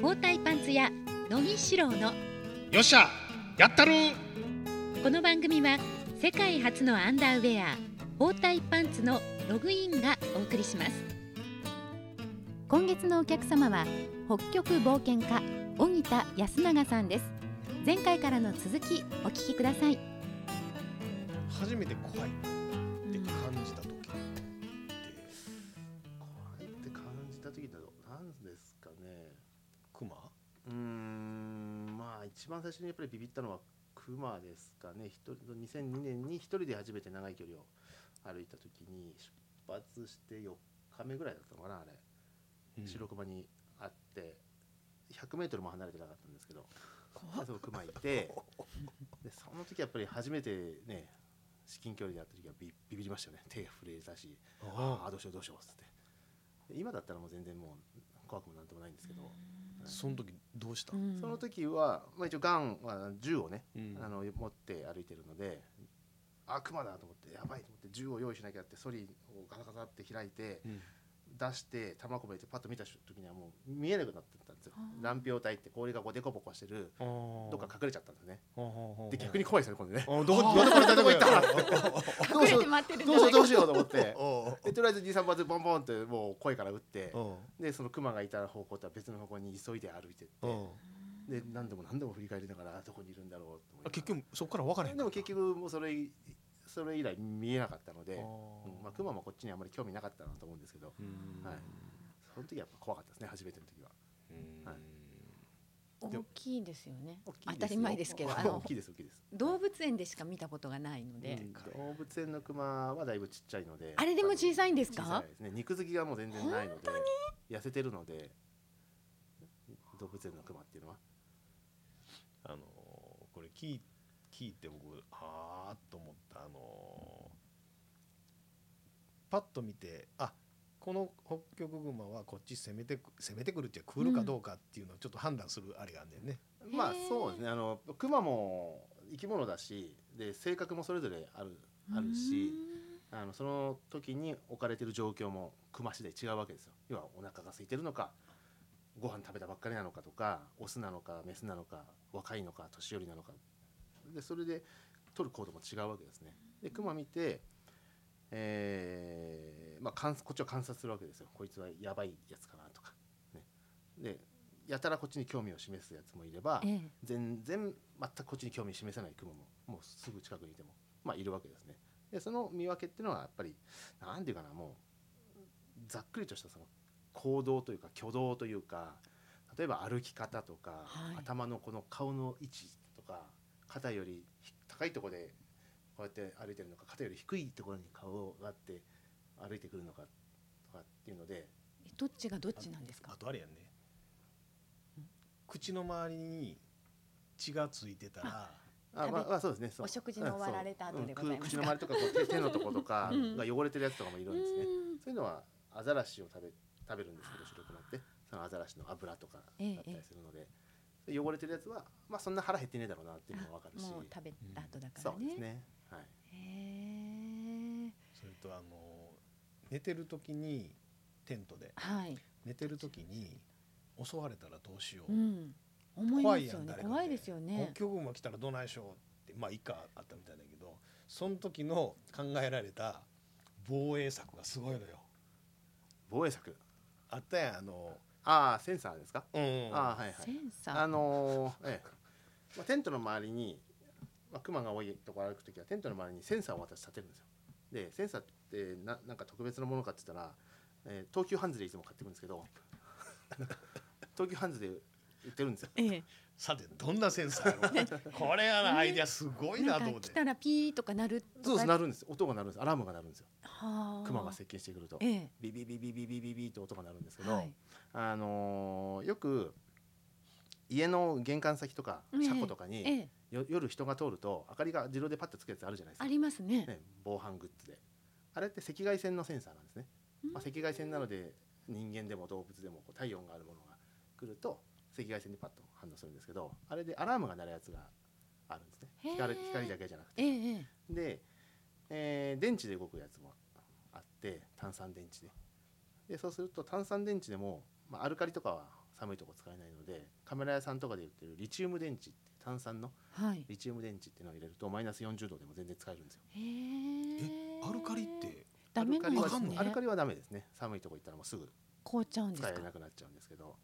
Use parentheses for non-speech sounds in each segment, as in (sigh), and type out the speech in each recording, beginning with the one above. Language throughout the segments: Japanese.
包帯パンツ屋乃木志郎のよっしゃやったるこの番組は世界初のアンダーウェア包帯パンツのログインがお送りします。今月のお客様は北極冒険家荻田安永さんです。前回からの続きお聞きください。初めて怖いって感じた時。って、怖いって感じた時だと何ですかねクマうーんまあ一番最初にやっぱりビビったのはクマですかね。一人2002年に一人で初めて長い距離を歩いた時に出発して4日目ぐらいだったのかなあれ、白熊に会って100メートルも離れてなかったんですけど。その熊いてでその時やっぱり初めてね至近距離で会った時はビビビりましたよね。手が震えたしああ。どうしようどうしようっつって。で今だったらもう全然もう怖くもなんともないんですけど、その時どうした、その時は、まあ、一応ガンは銃をね、うん。あの持って歩いてるのであクマだと思ってやばいと思って銃を用意しなきゃってソリをガサガサって開いて、うん出して弾込めてパッと見た時にはもう見えなくなってたんですよ。乱氷体って氷がこうデコボコしてる。どどっか隠れちゃったんですね。でで逆に怖いですよね今度ね。あどこ行ったどこ行ったどうしようどうしようどうしよようと思っておでとりあえず23発ボンボンってもう声から撃っておでそのクマがいた方向とは別の方向に急いで歩いてっておで何度も何度も振り返りながらどこにいるんだろうと結局そこから分からへんでも結局もうそれそれ以来見えなかったので、うんまあ、クマもこっちにあまり興味なかったなと思うんですけど、うん。はい、その時はやっぱ怖かったですね初めての時は。うん。はい。大きいですよね。当たり前ですけどあ大のきいです大きいです。動物園でしか見たことがないので、うん。動物園のクマはだいぶちっちゃいので。あれでも小さいんですか？小さいですね。肉付きがもう全然ないので痩せてるので。動物園のクマっていうのは。あのーこれ聞い聞いて僕あーっと思った。あのーパッと見てあこの北極熊はこっち攻めてく攻めてくるっていうか来るかどうかっていうのをちょっと判断するあれがあんね。んね。まあへーそうですね。あのクマも生き物だしで性格もそれぞれあるあるしあのその時に置かれてる状況もクマ次第違うわけですよ。要はお腹が空いてるのかご飯食べたばっかりなのかとかオスなのかメスなのか若いのか年寄りなのかでそれで取る行動も違うわけですね。でクマ見てえーまあ観こっちを観察するわけですよ。こいつはやばいやつかなとか、ね、でやたらこっちに興味を示すやつもいれば、ええ。全然全くこっちに興味示さないクマももうすぐ近くにいてもまあいるわけですね。でその見分けっていうのはやっぱりなんていうかなもうざっくりとしたその行動というか挙動というか例えば歩き方とか、はい。頭のこの顔の位置肩よりひ高いところでこうやって歩いてるのか肩より低いところに顔があって歩いてくるのかとかっていうのでどっちがどっちなんですか？あとあれやんね。口の周りに血がついてたら食べあまあ、まあそうですね。そう。お食事の終わられた後でございます。かうん。口の周りとかこう手手のとことかうん。が汚れてるやつとかもいるんですね、うん。そういうのはアザラシを食べ食べるんですけど白くなって。そのアザラシの油とかだったりするので、汚れてるやつはまあそんな腹減ってねえだろうなっていうのもわかるし。もう食べた後だかそらね。うですね。はい。へえそれとあの寝てる時にテントで。はい、寝てる時に襲われたらどうしよう、うん、思いま怖すよね。いやん誰か怖いですよね。北極熊来たらどないしようってまあ一回あったみたいだけどその時の考えられた防衛策がすごいのよ。防衛策？あったやんあのああセンサーですか、うんああはいはい。センサー。あのーええ。まあ、テントの周りに、まあ、クマが多いところ歩くときはテントの周りにセンサーを私立てるんですよ。でセンサーってななんか特別なものかって言ったら、えー東急ハンズでいつも買ってくるんですけど東急ハンズで売ってるんですよ。ええ。さてどんなセンサー (laughs) これはなアイデアすごいなと思って。来たらピーとか鳴るそうです鳴るんです音が鳴るんですアラームが鳴るんですよ。はあ。クマが接近してくると。ええ。ビビビビビビビビと音が鳴るんですけど、はい。あのーよく家の玄関先とかええ。車庫とかに、ええ。よ夜人が通ると明かりが自動でパッとつくやつあるじゃないですか、ありますね。ね、防犯グッズで。あれって赤外線のセンサーなんですね、まあ、赤外線なので人間でも動物でもこう体温があるものが来ると赤外線にパッと反応するんですけどあれでアラームが鳴るやつがあるんですね。光光だけじゃなくて。ええええ。で、えー電池で動くやつもあって炭酸電池ででそうすると炭酸電池でも、まあ、アルカリとかは寒いとこ使えないのでカメラ屋さんとかで売ってるリチウム電池って炭酸のはい。リチウム電池っていうのを入れるとマイナス40度でも全然使えるんですよ。へええアルカリってダメなんですアルカリはね。アルカリはダメですね。寒いとこ行ったらもうすぐ凍っちゃうんですか？使えなくなっちゃうんですけど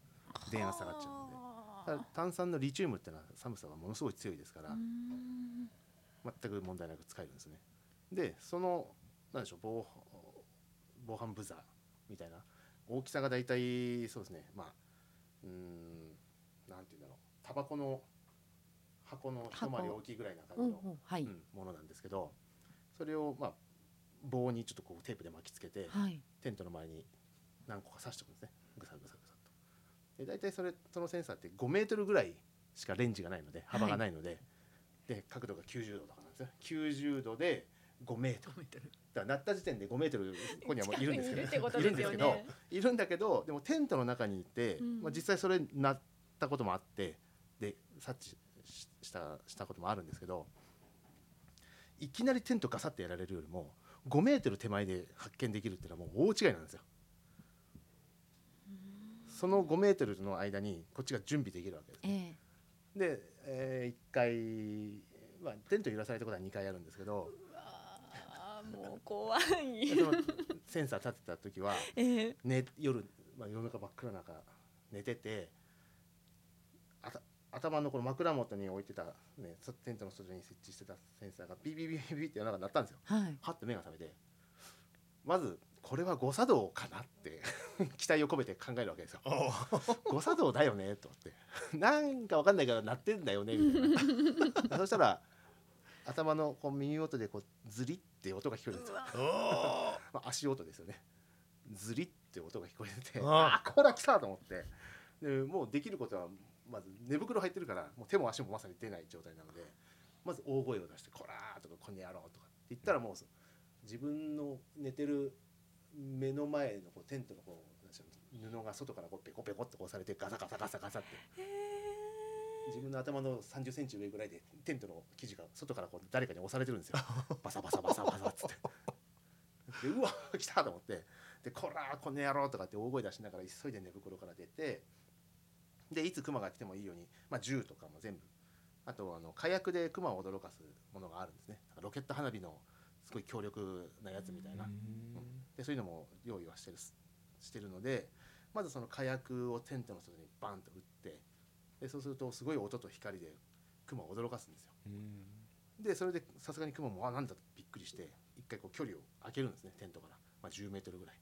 電圧下がっちゃうんで。炭酸のリチウムってのは寒さがものすごい強いですから全く問題なく使えるんですね。でそのなんでしょう防防犯ブザーみたいな大きさが大体そうですね。まあうーんなんていうんだろう。タバコの箱の一回り大きいぐらいな感うんじの、うんはい、うんものなんですけどそれをまあ棒にちょっとこうテープで巻きつけてはい。テントの前に何個か刺しておくんですね。ぐさぐさ大体それそのセンサーって5メートルぐらいしかレンジがないので幅がないので、で角度が90度とかなんですよ。90度で5メートル。だから鳴った時点で5メートルここにはもういるんですけどいるんですけどいるんだけどでもテントの中にいて、うん。まあ、実際それ鳴ったこともあってで察知ししたしたこともあるんですけどいきなりテントガサッてやられるよりも5メートル手前で発見できるっていうのはもう大違いなんですよ。その5メートルの間にこっちが準備できるわけです。ええ。で、え1回、まあ、テント揺らされたことは2回あるんですけど。もう怖い。センサー立てた時は、ええ。ね、夜、まあ、夜中真っ暗な中寝ててあた頭のこの枕元に置いてた、ね、そテントの外に設置してたセンサーがビビビビビって夜中鳴ったんですよ。はい。はっと目が覚めて。まずこれは誤作動かなって (laughs) 期待を込めて考えるわけですよ。(laughs) 誤作動だよねと思って。(laughs) なんかわかんないから鳴ってんだよねみたいな。そしたら頭のこう耳元でこうズリって音が聞こえるんですよ、まあ、足音ですよね。ズリって音が聞こえててああこら来たと思って。でもうできることはまず寝袋入ってるからもう手も足もまさに出ない状態なのでまず大声を出して「こら!」とか「こんにゃろう」とかって言ったらもうそ自分の寝てる目の前のこうテントのこう布が外からこうペコペコってこうされてガサガサガサガサって。自分の頭の3 0センチ上ぐらいでテントの生地が外からこう誰かに押されてるんですよ。(laughs) バサバサバサバサっつって。でうわ来たと思って。でこらこの野郎とかって大声出しながら急いで寝袋から出て。でいつクマが来てもいいように、まあ、銃とかも全部。あとあの火薬でクマを驚かすものがあるんですね。ロケット花火のすごい強力なやつみたいなでそういうのも用意はしてるしてるのでまずその火薬をテントの外にバンと撃ってでそうするとすごい音と光でクマを驚かすんですよ。でそれでさすがにクマもあなんだとびっくりして一回こう距離を空けるんですねテントから、まあ、10メートルぐらい。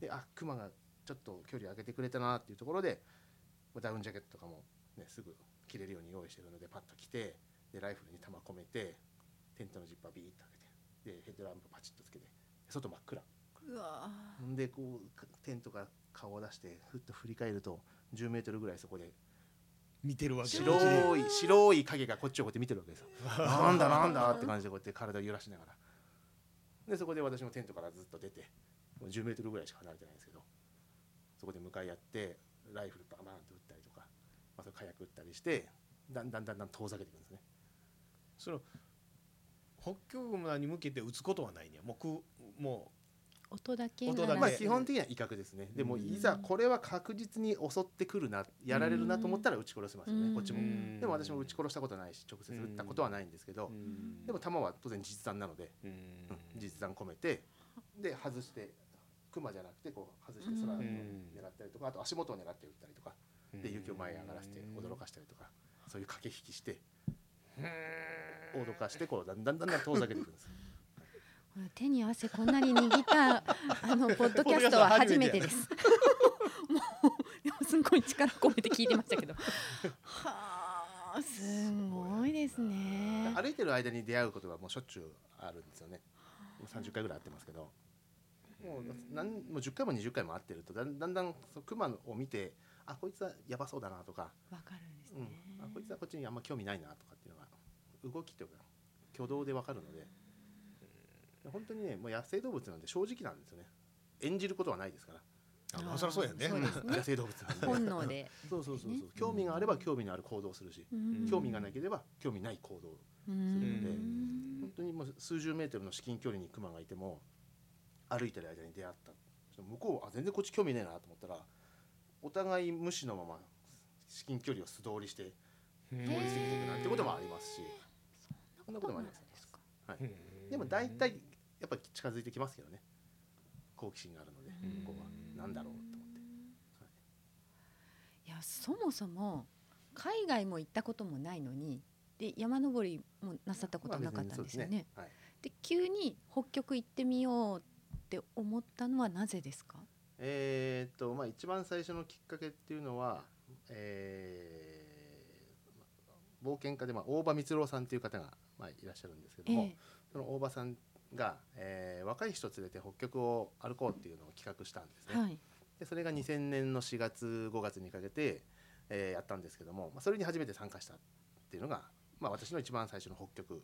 であクマがちょっと距離を空けてくれたなっていうところでまあダウンジャケットとかも、ね、すぐ着れるように用意してるのでパッと着てでライフルに弾込めてテントのジッパービーッと開けてでヘッドランプパチッとつけて外真っ暗んでこうかテントから顔を出してふっと振り返ると10メートルぐらいそこで見てるわけ白い白い影がこっちをこうやって見てるわけですよ。(laughs) なんだなんだって感じでこうやって体を揺らしながらでそこで私もテントからずっと出てもう10メートルぐらいしか離れてないんですけどそこで向かい合ってライフルバンバンと撃ったりとか、まあ、それ火薬撃ったりしてだんだんだんだん遠ざけていくんですね。その北極村に向けて撃つことはないねもうくも音だけ音だけ。まあ基本的には威嚇ですね。でもうんいざこれは確実に襲ってくるなやられるなと思ったら撃ち殺せますようん。ねこっちも。う。ん。でも私も撃ち殺したことないし直接撃ったことはないんですけどうでも弾は当然実弾なのでうん。うん実弾込めてで外して熊じゃなくてこう外して空をうん。狙ったりとかあと足元を狙って撃ったりとかで雪を前へ上がらせて驚かしたりとかそういう駆け引きして脅かしてこうだんだんだんだん遠ざけていくんです。手に汗こんなに握った (laughs) あのポッドキャストは初めてです。もうすごい力込めて聞いてましたけど。はあ、すごいですね。歩いてる間に出会うことがもうしょっちゅうあるんですよね。もう30回ぐらい会ってますけど。もうなんもう10回も20回も会ってるとだんだんだんクマを見てあこいつはやばそうだなとか、わかるんですうんね。あこいつはこっちにあんま興味ないなとかっていうのが動きというか挙動でわかるので、本当にねもう野生動物なんで正直なんですよね。演じることはないですから。あまあそりゃそうやね。野生動物なんで。本能で。そうそうそうそう、ね。興味があれば興味のある行動をするし、うん。興味がなければ興味ない行動うするのでん。本当にもう数十メートルの至近距離にクマがいても歩いてる間に出会った。向こうはあ全然こっち興味ねえなと思ったらお互い無視のまま至近距離を素通りしてへ通り過ぎていくなんてこともありますし。そんなこともあります。ですか。ー。でも大体やっぱ近づいてきますけどね。好奇心があるのでうん。ここは。何だろうと思って。い。やそもそも海外も行ったこともないのにで山登りもなさったことなかったんですよね。で急に北極行ってみようって思ったのはなぜですか？えーっとまあ一番最初のきっかけっていうのは、えー冒険家で、まあ、大場光郎さんっていう方が、まあ、いらっしゃるんですけども、え。その大場さんが、えー若い人連れて北極を歩こうっていうのを企画したんですね。えはいでそれが2000年の4月5月にかけて、えーやったんですけども、まあ、それに初めて参加したっていうのが、まあ、私の一番最初の北極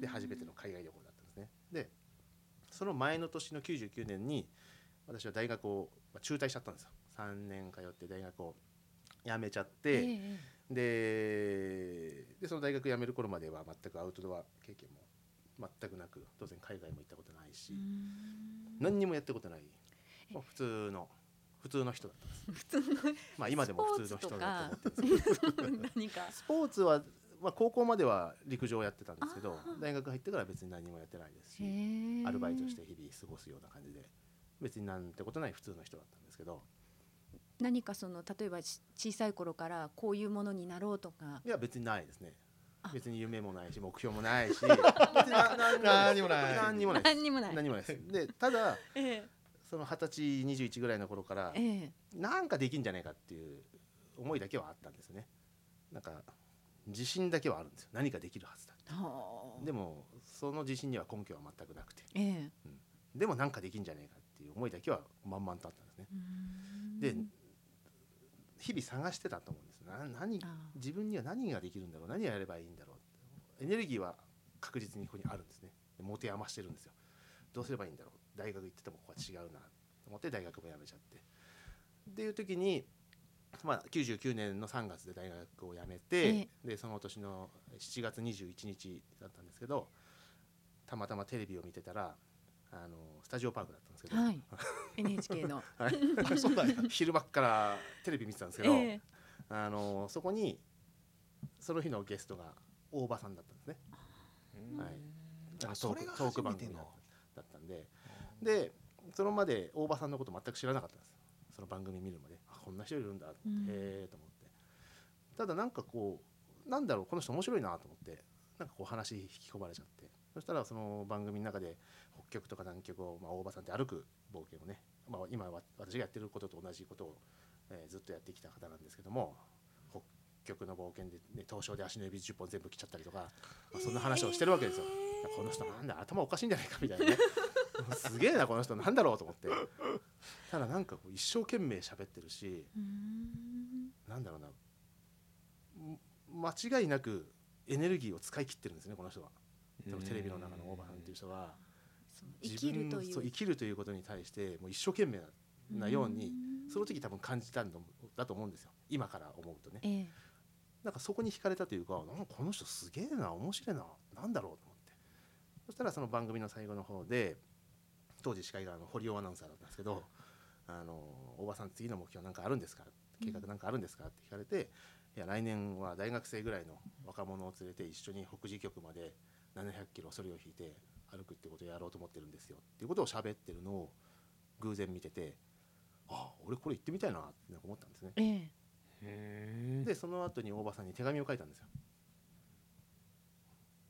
で初めての海外旅行だったんですね。でその前の年の99年に私は大学をまあ中退しちゃったんですよ3年通って大学を辞めちゃって、ええででその大学辞める頃までは全くアウトドア経験も全くなく当然海外も行ったことないし、何にもやったことない、まあ、普通の普通の人だったんです。(laughs) まあ今でも普通の人だと思ってるんです (laughs) スポーツは、まあ、高校までは陸上をやってたんですけど大学入ってからは別に何もやってないですしアルバイトして日々過ごすような感じで別になんてことない普通の人だったんですけど。何かその例えばし小さい頃からこういうものになろうとか。いや別にないですね。あ別に夢もないし目標もないし (laughs) 別にな何にもない。何にもない。です何にもない。何もないです。でただええ。その二十歳21ぐらいの頃からええ。なんかできんじゃないかっていう思いだけはあったんですよね。なんか自信だけはあるんですよ。何かできるはずだはあ。でもその自信には根拠は全くなくて。ええ。でもなんかできんじゃないかっていう思いだけは満々とあったんですね。で日々探してたと思うんですな何あ自分には何ができるんだろう何をやればいいんだろう。エネルギーは確実にここにあるんですね。で持て余してるんですよ。どうすればいいんだろう。大学行っててもここは違うな。と思って大学も辞めちゃって。っていう時に、まあ、99年の3月で大学を辞めて、でその年の7月21日だったんですけどたまたまテレビを見てたらあのスタジオパークだったんですけど、はい。NHK の。(laughs) あそうだ。よ昼間っからテレビ見てたんですけど、ええあのそこにその日のゲストが大場さんだったんですね。はい、あのそれがトークトーク番組だった。んで。でそのまで大場さんのこと全く知らなかったんです。その番組見るまで。あこんな人いるんだうん。へえと思って。ただなんかこうなんだろうこの人面白いなと思って。なんかこう話引き込まれちゃって。そしたらその番組の中で北極とか南極を、まあ、大場さんって歩く冒険をね、まあ、今わ私がやってることと同じことを、えーずっとやってきた方なんですけども北極の冒険で、ね、凍傷で足の指10本全部切っちゃったりとか、まあ、そんな話をしてるわけですよ。この人なんだ頭おかしいんじゃないかみたいなね。すげえなこの人なんだろうと思って。ただなんかこう一生懸命喋ってるしん。なんだろうなん間違いなくエネルギーを使い切ってるんですねこの人は。テレビの中の大場さんっていう人はそう生きるという。そう生きるということに対してもう一生懸命ななようにその時多分感じたんだと思うんですよ。今から思うとね。ええ。なんかそこに惹かれたというかなんかこの人すげえな面白いななんだろうと思って。そしたらその番組の最後の方で当時司会があの堀尾アナウンサーだったんですけど「あの大場さん次の目標なんかあるんですか？計画なんかあるんですか?」って聞かれて「いや来年は大学生ぐらいの若者を連れて一緒に北時局まで700キロそれを引いて歩くってことをやろうと思ってるんですよ」っていうことを喋ってるのを偶然見ててあ俺これ行ってみたいなってなんか思ったんですね。ええ。へでその後に大場さんに手紙を書いたんですよ。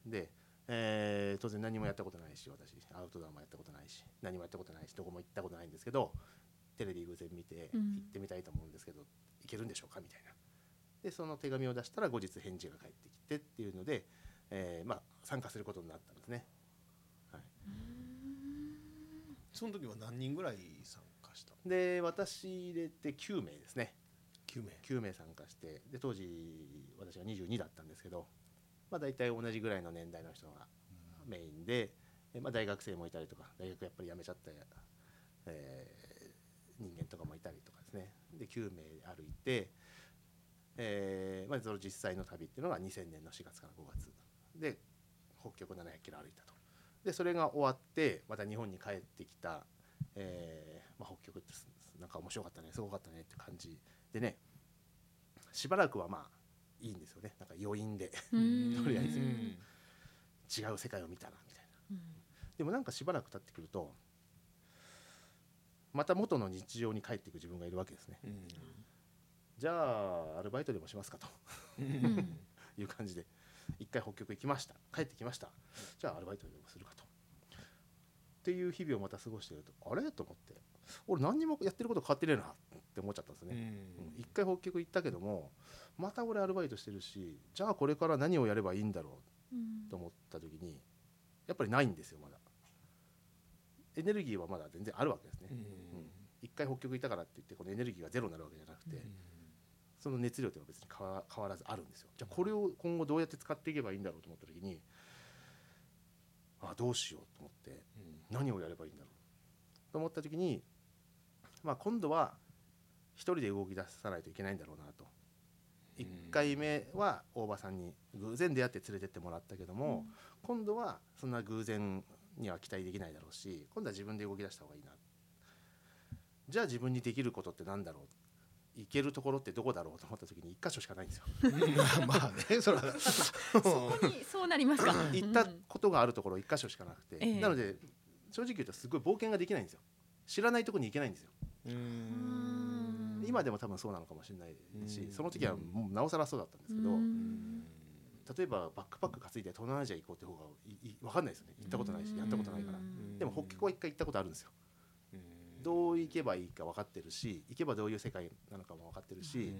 で、えー当然何もやったことないし私アウトドアもやったことないし何もやったことないしどこも行ったことないんですけどテレビ偶然見てうん。行ってみたいと思うんですけど、行けるんでしょうかみたいな。でその手紙を出したら後日返事が返ってきてっていうので、えーまあ、参加することになったんですね、はい、その時は何人ぐらい参加した。で私入れて9名ですね。9名。9名参加してで当時私が22だったんですけど、まあ、大体同じぐらいの年代の人がメインで、えまあ、大学生もいたりとか大学やっぱり辞めちゃった、えー人間とかもいたりとかですね。で9名歩いて、えーまあ、その実際の旅っていうのが2000年の4月から5月。で北極700キロ歩いたと。でそれが終わってまた日本に帰ってきた、えーまあ、北極ってす。なんか面白かったね。すごかったね。って感じ。でねしばらくはまあいいんですよね。なんか余韻で。うん。とりあえず。うん違う世界を見たなみたいな。でもなんかしばらく経ってくるとまた元の日常に帰っていく自分がいるわけですね。うん。じゃあアルバイトでもしますかと。うん。いう感じで。一回北極行きました。帰ってきました。じゃあアルバイトでもするかと。っていう日々をまた過ごしているとあれ？と思って俺何にもやってること変わってねえなって思っちゃったんですね、うん。一回北極行ったけどもまた俺アルバイトしてるしじゃあこれから何をやればいいんだろうと思った時にやっぱりないんですよまだ。エネルギーはまだ全然あるわけですね。うん。一回北極行ったからって言ってこのエネルギーがゼロになるわけじゃなくて、その熱量というのは別に変わ変わらずあるんですよ。じゃあこれを今後どうやって使っていけばいいんだろうと思った時にあどうしようと思って何をやればいいんだろうと思った時に、まあ、今度は一人で動き出さないといけないんだろうなと。うん1回目は大場さんに偶然出会って連れてってもらったけども、今度はそんな偶然には期待できないだろうし今度は自分で動き出した方がいいな。じゃあ自分にできることってなんだろう？行けるところってどこだろうと思った時に1箇所しかないんですよ。う (laughs) んまあねそれはそこにそうなりますか。(laughs) 行ったことがあるところ1箇所しかなくて、ええ。なので正直言うとすごい冒険ができないんですよ。知らないところに行けないんですよ。うん今でも多分そうなのかもしれないしうん。その時はもうなおさらそうだったんですけどうん。例えばバックパック担いで東南アジア行こうって方が分かんないですよね。行ったことないしやったことないから。うん。でも北極は一回行ったことあるんですよ。うん。どう行けばいいか分かってるし行けばどういう世界なのかも分かってるし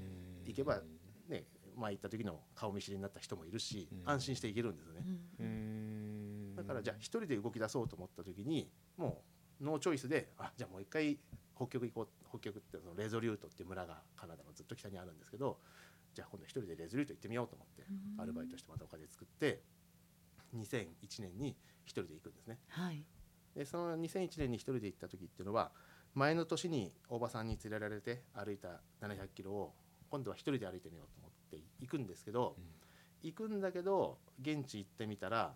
行けばね前行った時の顔見知りになった人もいるしうん。安心して行けるんですよね。うん。だからじゃあ一人で動き出そうと思った時にもうノーチョイスであじゃあもう一回北極行こう北極ってそのレゾリュートっていう村がカナダのずっと北にあるんですけどじゃあ今度一人でレゾリュート行ってみようと思ってうん。アルバイトしてまたお金作って2001年に一人で行くんですね。はい。でその2001年に一人で行った時っていうのは前の年に大場さんに連れられて歩いた700キロを今度は一人で歩いてみようと思って行くんですけど、行くんだけど現地行ってみたら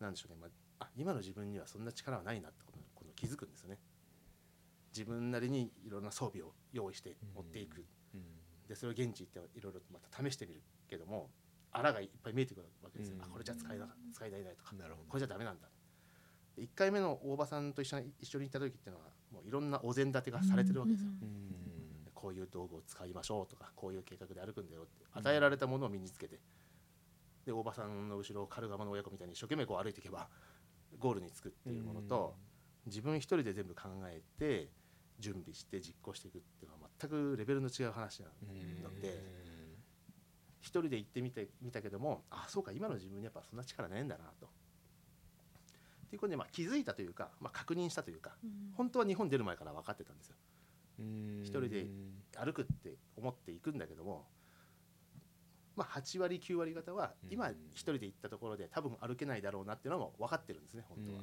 なんでしょうね、まあ、あ今の自分にはそんな力はないなってことにこの気づくんですよね自分なりにいろんな装備を用意して持っていく、でそれを現地行っていろいろとまた試してみる。けどもあらがいっぱい見えてくるわけですよ、うん。あこれじゃ使えな使いないなとか。なるほど。これじゃダメなんだ。で1回目の大場さんと一緒に一緒に行った時っていうのはもういろんなお膳立てがされてるわけですよ、うんうんこういう道具を使いましょうとかこういう計画で歩くんだよって与えられたものを身につけて。で大場さんの後ろをカルガマの親子みたいに一生懸命こう歩いていけばゴールに着くっていうものと自分一人で全部考えて準備して実行していくっていうのは全くレベルの違う話なので一人で行ってみてみたけどもあそうか今の自分にやっぱそんな力ないんだなと。っていうことでまあ気づいたというか、まあ、確認したというか本当は日本出る前から分かってたんですよ。一人で歩くって思っていくんだけども、まあ、8割9割方はうん今一人で行ったところで多分歩けないだろうなっていうのも分かってるんですね本当は。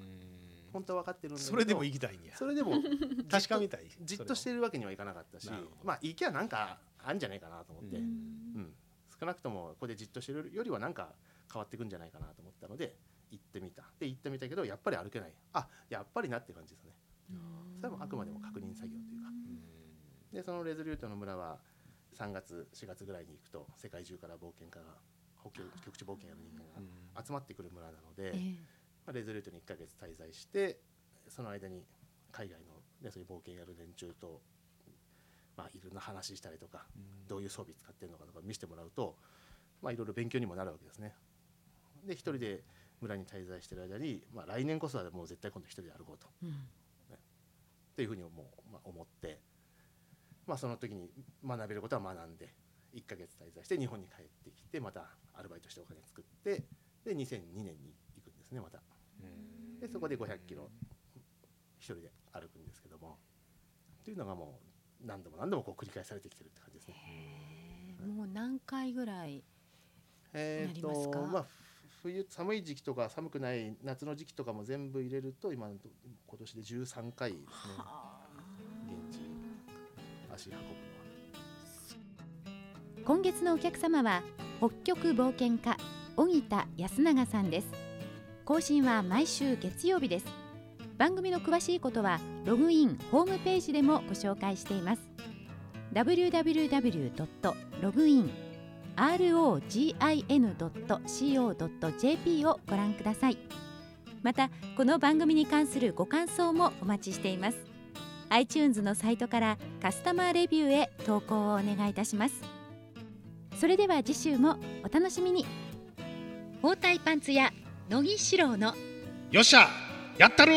本当は分かってるんだけど。それでも行きたいんや。それでも (laughs) 確かめたい。じっとしてるわけにはいかなかったしまあ行きゃなんかあんじゃないかなと思って、ううん。ん少なくともここでじっとしてるよりはなんか変わっていくんじゃないかなと思ったので行ってみた。で行ってみたけどやっぱり歩けない。あやっぱりなって感じですね。それはもうあくまでも確認作業というか。でそのレズリュートの村は3月4月ぐらいに行くと世界中から冒険家が北極極地冒険やる人間が集まってくる村なので、えまあ、レズリュートに1ヶ月滞在してその間に海外の、ね、そういう冒険やる連中と、まあ、いろんな話したりとかどういう装備使ってるのかとか見せてもらうと、まあ、いろいろ勉強にもなるわけですね。で一人で村に滞在してる間に、まあ、来年こそはもう絶対今度一人で歩こうと。うん。っていうふうにもう、まあ、思って、まあ、その時に学べることは学んで1ヶ月滞在して日本に帰ってきてまたアルバイトしてお金作ってで2002年に行くんですねまたでそこで500キロ一人で歩くんですけども。っていうのがもう何度も何度もこう繰り返されてきてるって感じですね。もう何回ぐらいえーなりますか？とまあ冬寒い時期とか寒くない夏の時期とかも全部入れると今のと今年で13回ですね。現地足運ぶのは。今月のお客様は北極冒険家荻田康永さんです更新は毎週月曜日です。番組の詳しいことはログインホームページでもご紹介しています。www.login.rogin.co.jp をご覧ください。またこの番組に関するご感想もお待ちしています。iTunes のサイトからカスタマーレビューへ投稿をお願いいたします。それでは次週もお楽しみに。包帯パンツ屋乃木志郎のよっしゃやったる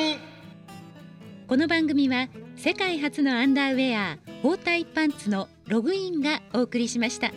この番組は世界初のアンダーウェア包帯パンツのログインがお送りしました。